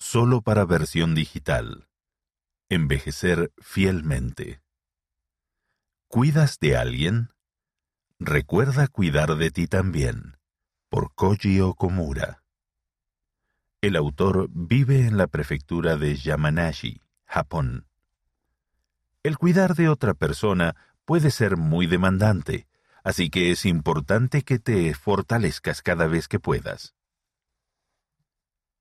solo para versión digital. Envejecer fielmente. ¿Cuidas de alguien? Recuerda cuidar de ti también. Por Koji Okomura. El autor vive en la prefectura de Yamanashi, Japón. El cuidar de otra persona puede ser muy demandante, así que es importante que te fortalezcas cada vez que puedas.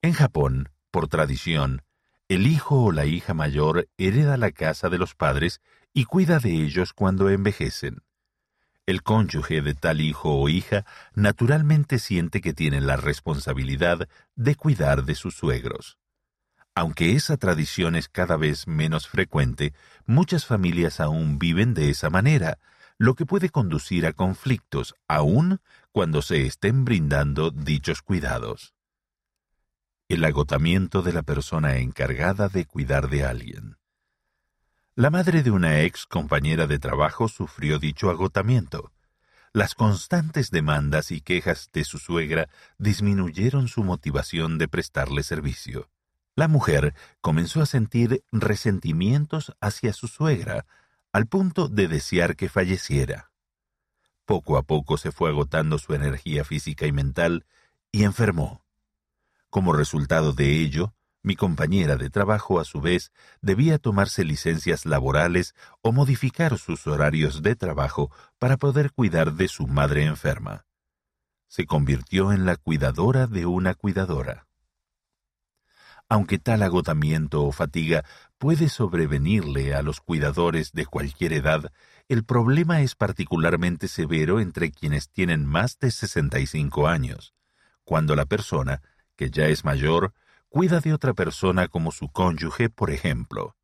En Japón, por tradición, el hijo o la hija mayor hereda la casa de los padres y cuida de ellos cuando envejecen. El cónyuge de tal hijo o hija naturalmente siente que tiene la responsabilidad de cuidar de sus suegros. Aunque esa tradición es cada vez menos frecuente, muchas familias aún viven de esa manera, lo que puede conducir a conflictos aún cuando se estén brindando dichos cuidados. El agotamiento de la persona encargada de cuidar de alguien. La madre de una ex compañera de trabajo sufrió dicho agotamiento. Las constantes demandas y quejas de su suegra disminuyeron su motivación de prestarle servicio. La mujer comenzó a sentir resentimientos hacia su suegra, al punto de desear que falleciera. Poco a poco se fue agotando su energía física y mental y enfermó. Como resultado de ello, mi compañera de trabajo, a su vez, debía tomarse licencias laborales o modificar sus horarios de trabajo para poder cuidar de su madre enferma. Se convirtió en la cuidadora de una cuidadora. Aunque tal agotamiento o fatiga puede sobrevenirle a los cuidadores de cualquier edad, el problema es particularmente severo entre quienes tienen más de 65 años, cuando la persona, que ya es mayor, cuida de otra persona como su cónyuge, por ejemplo.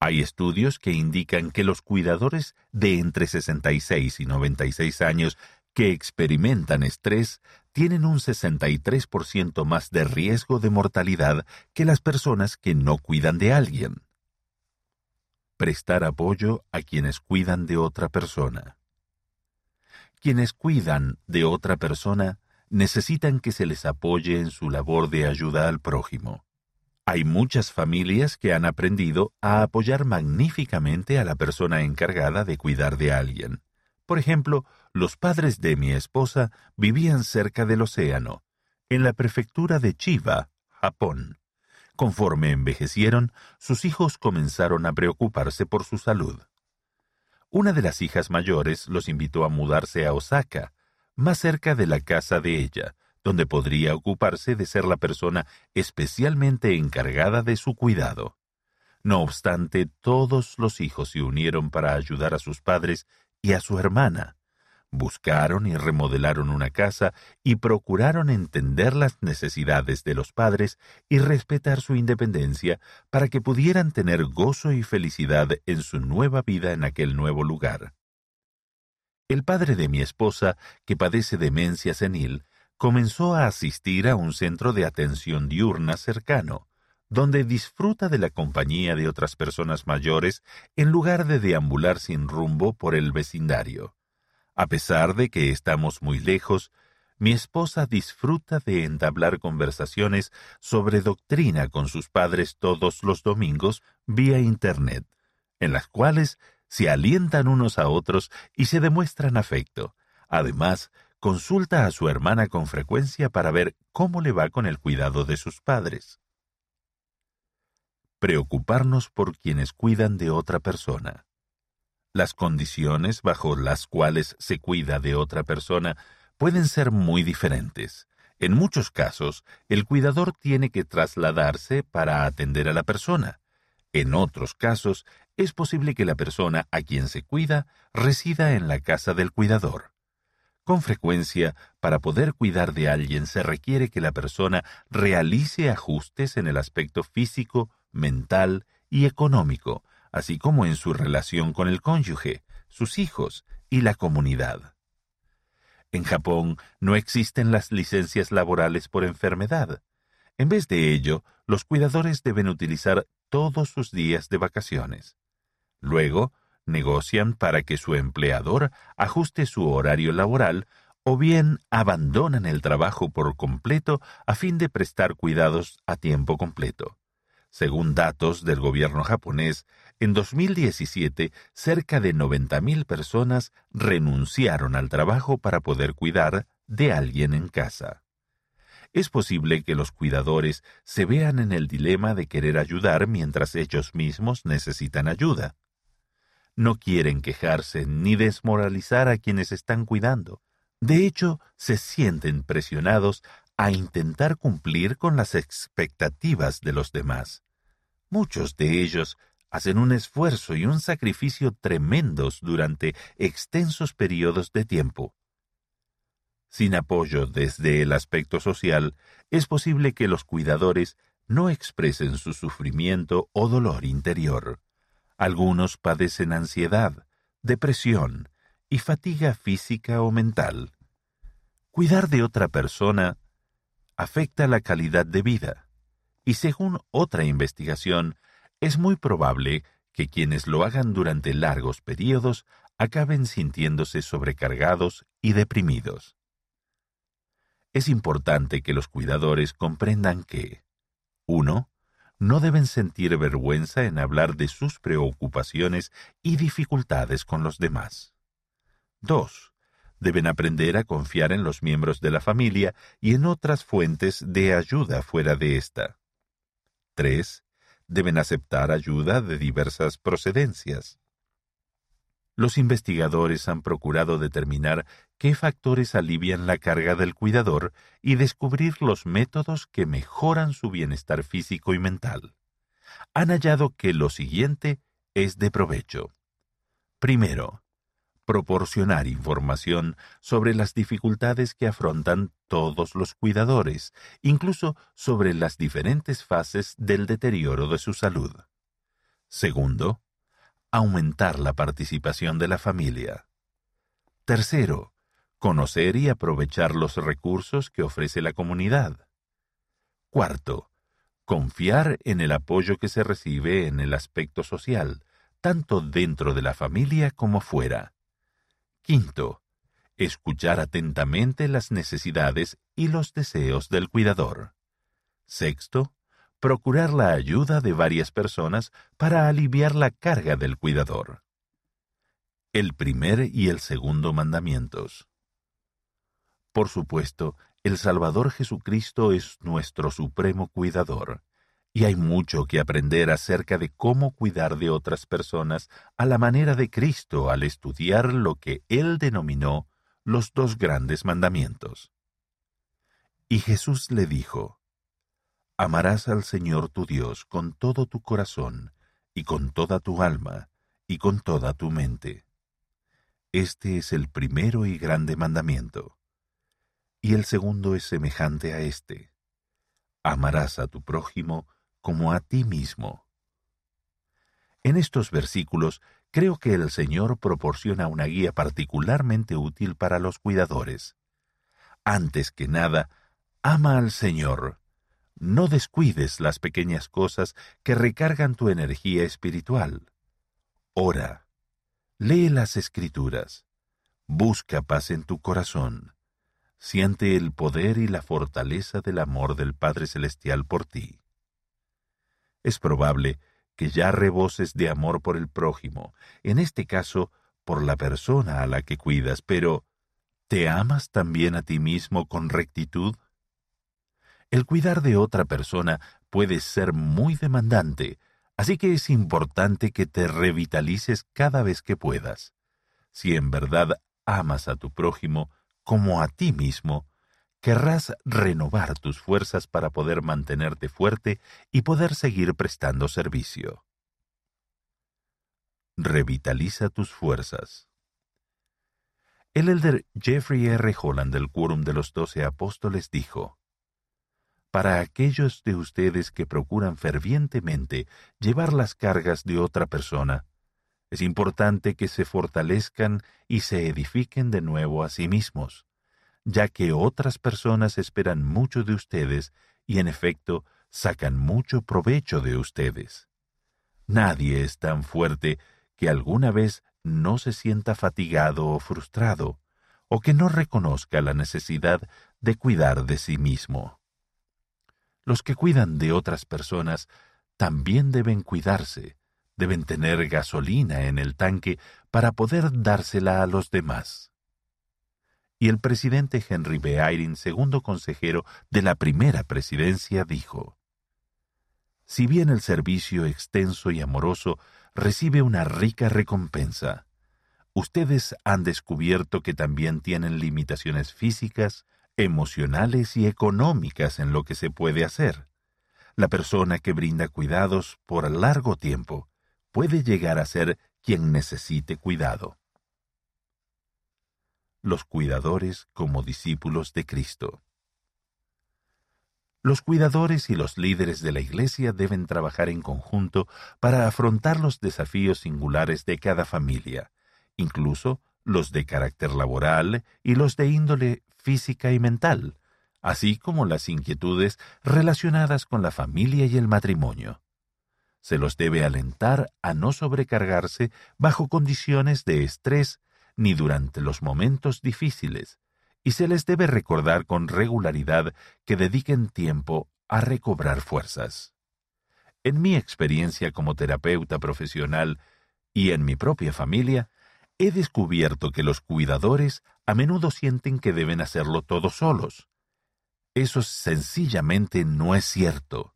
Hay estudios que indican que los cuidadores de entre 66 y 96 años que experimentan estrés tienen un 63% más de riesgo de mortalidad que las personas que no cuidan de alguien. Prestar apoyo a quienes cuidan de otra persona. Quienes cuidan de otra persona necesitan que se les apoye en su labor de ayuda al prójimo. Hay muchas familias que han aprendido a apoyar magníficamente a la persona encargada de cuidar de alguien. Por ejemplo, los padres de mi esposa vivían cerca del océano, en la prefectura de Chiba, Japón. Conforme envejecieron, sus hijos comenzaron a preocuparse por su salud. Una de las hijas mayores los invitó a mudarse a Osaka, más cerca de la casa de ella, donde podría ocuparse de ser la persona especialmente encargada de su cuidado. No obstante, todos los hijos se unieron para ayudar a sus padres y a su hermana, buscaron y remodelaron una casa y procuraron entender las necesidades de los padres y respetar su independencia para que pudieran tener gozo y felicidad en su nueva vida en aquel nuevo lugar. El padre de mi esposa, que padece demencia senil, comenzó a asistir a un centro de atención diurna cercano, donde disfruta de la compañía de otras personas mayores en lugar de deambular sin rumbo por el vecindario. A pesar de que estamos muy lejos, mi esposa disfruta de entablar conversaciones sobre doctrina con sus padres todos los domingos vía Internet, en las cuales se alientan unos a otros y se demuestran afecto. Además, consulta a su hermana con frecuencia para ver cómo le va con el cuidado de sus padres. Preocuparnos por quienes cuidan de otra persona. Las condiciones bajo las cuales se cuida de otra persona pueden ser muy diferentes. En muchos casos, el cuidador tiene que trasladarse para atender a la persona. En otros casos, es posible que la persona a quien se cuida resida en la casa del cuidador. Con frecuencia, para poder cuidar de alguien se requiere que la persona realice ajustes en el aspecto físico, mental y económico, así como en su relación con el cónyuge, sus hijos y la comunidad. En Japón no existen las licencias laborales por enfermedad. En vez de ello, los cuidadores deben utilizar todos sus días de vacaciones. Luego, negocian para que su empleador ajuste su horario laboral o bien abandonan el trabajo por completo a fin de prestar cuidados a tiempo completo. Según datos del gobierno japonés, en 2017 cerca de 90.000 personas renunciaron al trabajo para poder cuidar de alguien en casa. Es posible que los cuidadores se vean en el dilema de querer ayudar mientras ellos mismos necesitan ayuda. No quieren quejarse ni desmoralizar a quienes están cuidando, de hecho, se sienten presionados a intentar cumplir con las expectativas de los demás. Muchos de ellos hacen un esfuerzo y un sacrificio tremendos durante extensos periodos de tiempo. Sin apoyo desde el aspecto social, es posible que los cuidadores no expresen su sufrimiento o dolor interior. Algunos padecen ansiedad, depresión, y fatiga física o mental. Cuidar de otra persona afecta la calidad de vida, y según otra investigación, es muy probable que quienes lo hagan durante largos periodos acaben sintiéndose sobrecargados y deprimidos. Es importante que los cuidadores comprendan que 1. No deben sentir vergüenza en hablar de sus preocupaciones y dificultades con los demás. 2. Deben aprender a confiar en los miembros de la familia y en otras fuentes de ayuda fuera de esta. 3. Deben aceptar ayuda de diversas procedencias. Los investigadores han procurado determinar qué factores alivian la carga del cuidador y descubrir los métodos que mejoran su bienestar físico y mental. Han hallado que lo siguiente es de provecho. Primero, proporcionar información sobre las dificultades que afrontan todos los cuidadores, incluso sobre las diferentes fases del deterioro de su salud. Segundo, aumentar la participación de la familia. Tercero, conocer y aprovechar los recursos que ofrece la comunidad. Cuarto, confiar en el apoyo que se recibe en el aspecto social, tanto dentro de la familia como fuera. Quinto, escuchar atentamente las necesidades y los deseos del cuidador. Sexto, procurar la ayuda de varias personas para aliviar la carga del cuidador. El primer y el segundo mandamientos. Por supuesto, el Salvador Jesucristo es nuestro supremo cuidador, y hay mucho que aprender acerca de cómo cuidar de otras personas a la manera de Cristo al estudiar lo que Él denominó los dos grandes mandamientos. Y Jesús le dijo, Amarás al Señor tu Dios con todo tu corazón, y con toda tu alma, y con toda tu mente. Este es el primero y grande mandamiento. Y el segundo es semejante a este. Amarás a tu prójimo como a ti mismo. En estos versículos creo que el Señor proporciona una guía particularmente útil para los cuidadores. Antes que nada, ama al Señor. No descuides las pequeñas cosas que recargan tu energía espiritual. Ora. Lee las escrituras. Busca paz en tu corazón. Siente el poder y la fortaleza del amor del Padre Celestial por ti. Es probable que ya reboses de amor por el prójimo, en este caso por la persona a la que cuidas, pero ¿te amas también a ti mismo con rectitud? El cuidar de otra persona puede ser muy demandante, así que es importante que te revitalices cada vez que puedas. Si en verdad amas a tu prójimo como a ti mismo, querrás renovar tus fuerzas para poder mantenerte fuerte y poder seguir prestando servicio. Revitaliza tus fuerzas. El elder Jeffrey R. Holland del Quórum de los Doce Apóstoles dijo, Para aquellos de ustedes que procuran fervientemente llevar las cargas de otra persona, es importante que se fortalezcan y se edifiquen de nuevo a sí mismos ya que otras personas esperan mucho de ustedes y en efecto sacan mucho provecho de ustedes. Nadie es tan fuerte que alguna vez no se sienta fatigado o frustrado, o que no reconozca la necesidad de cuidar de sí mismo. Los que cuidan de otras personas también deben cuidarse, deben tener gasolina en el tanque para poder dársela a los demás. Y el presidente Henry B. Eyring, segundo consejero de la primera presidencia, dijo, Si bien el servicio extenso y amoroso recibe una rica recompensa, ustedes han descubierto que también tienen limitaciones físicas, emocionales y económicas en lo que se puede hacer. La persona que brinda cuidados por largo tiempo puede llegar a ser quien necesite cuidado. Los cuidadores como discípulos de Cristo. Los cuidadores y los líderes de la Iglesia deben trabajar en conjunto para afrontar los desafíos singulares de cada familia, incluso los de carácter laboral y los de índole física y mental, así como las inquietudes relacionadas con la familia y el matrimonio. Se los debe alentar a no sobrecargarse bajo condiciones de estrés ni durante los momentos difíciles, y se les debe recordar con regularidad que dediquen tiempo a recobrar fuerzas. En mi experiencia como terapeuta profesional y en mi propia familia, he descubierto que los cuidadores a menudo sienten que deben hacerlo todos solos. Eso sencillamente no es cierto.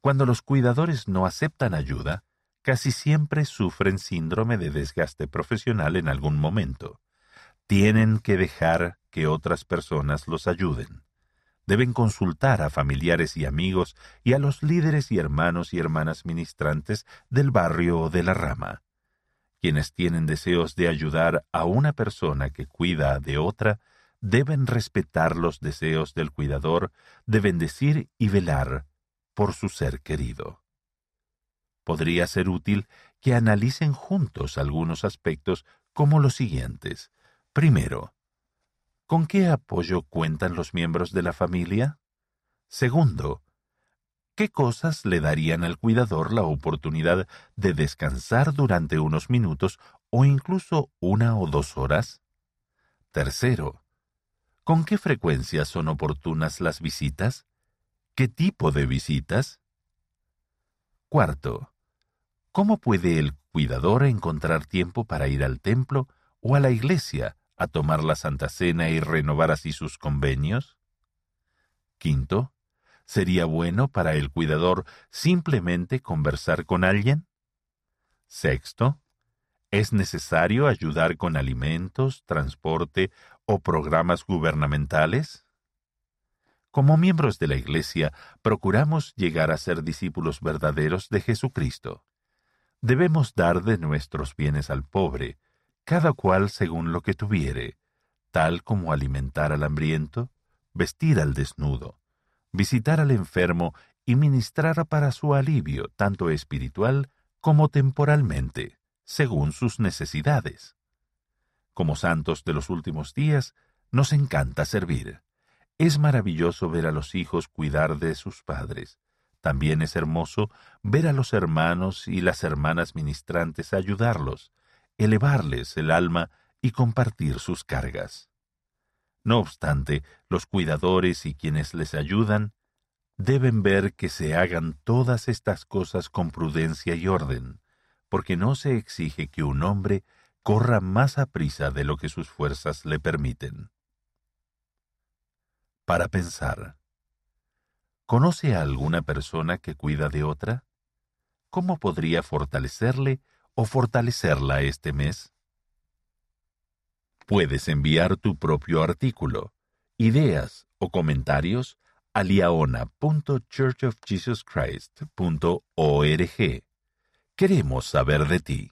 Cuando los cuidadores no aceptan ayuda, casi siempre sufren síndrome de desgaste profesional en algún momento. Tienen que dejar que otras personas los ayuden. Deben consultar a familiares y amigos y a los líderes y hermanos y hermanas ministrantes del barrio o de la rama. Quienes tienen deseos de ayudar a una persona que cuida de otra, deben respetar los deseos del cuidador de bendecir y velar por su ser querido. Podría ser útil que analicen juntos algunos aspectos como los siguientes. Primero, ¿con qué apoyo cuentan los miembros de la familia? Segundo, ¿qué cosas le darían al cuidador la oportunidad de descansar durante unos minutos o incluso una o dos horas? Tercero, ¿con qué frecuencia son oportunas las visitas? ¿Qué tipo de visitas? Cuarto, ¿cómo puede el cuidador encontrar tiempo para ir al templo o a la iglesia a tomar la Santa Cena y renovar así sus convenios? Quinto, ¿Sería bueno para el cuidador simplemente conversar con alguien? Sexto, ¿es necesario ayudar con alimentos, transporte o programas gubernamentales? Como miembros de la Iglesia, procuramos llegar a ser discípulos verdaderos de Jesucristo. Debemos dar de nuestros bienes al pobre, cada cual según lo que tuviere, tal como alimentar al hambriento, vestir al desnudo, visitar al enfermo y ministrar para su alivio, tanto espiritual como temporalmente, según sus necesidades. Como santos de los últimos días, nos encanta servir. Es maravilloso ver a los hijos cuidar de sus padres. También es hermoso ver a los hermanos y las hermanas ministrantes ayudarlos, elevarles el alma y compartir sus cargas. No obstante, los cuidadores y quienes les ayudan deben ver que se hagan todas estas cosas con prudencia y orden, porque no se exige que un hombre corra más a prisa de lo que sus fuerzas le permiten. Para pensar. ¿Conoce a alguna persona que cuida de otra? ¿Cómo podría fortalecerle o fortalecerla este mes? Puedes enviar tu propio artículo, ideas o comentarios a liaona.churchofjesuschrist.org. Queremos saber de ti.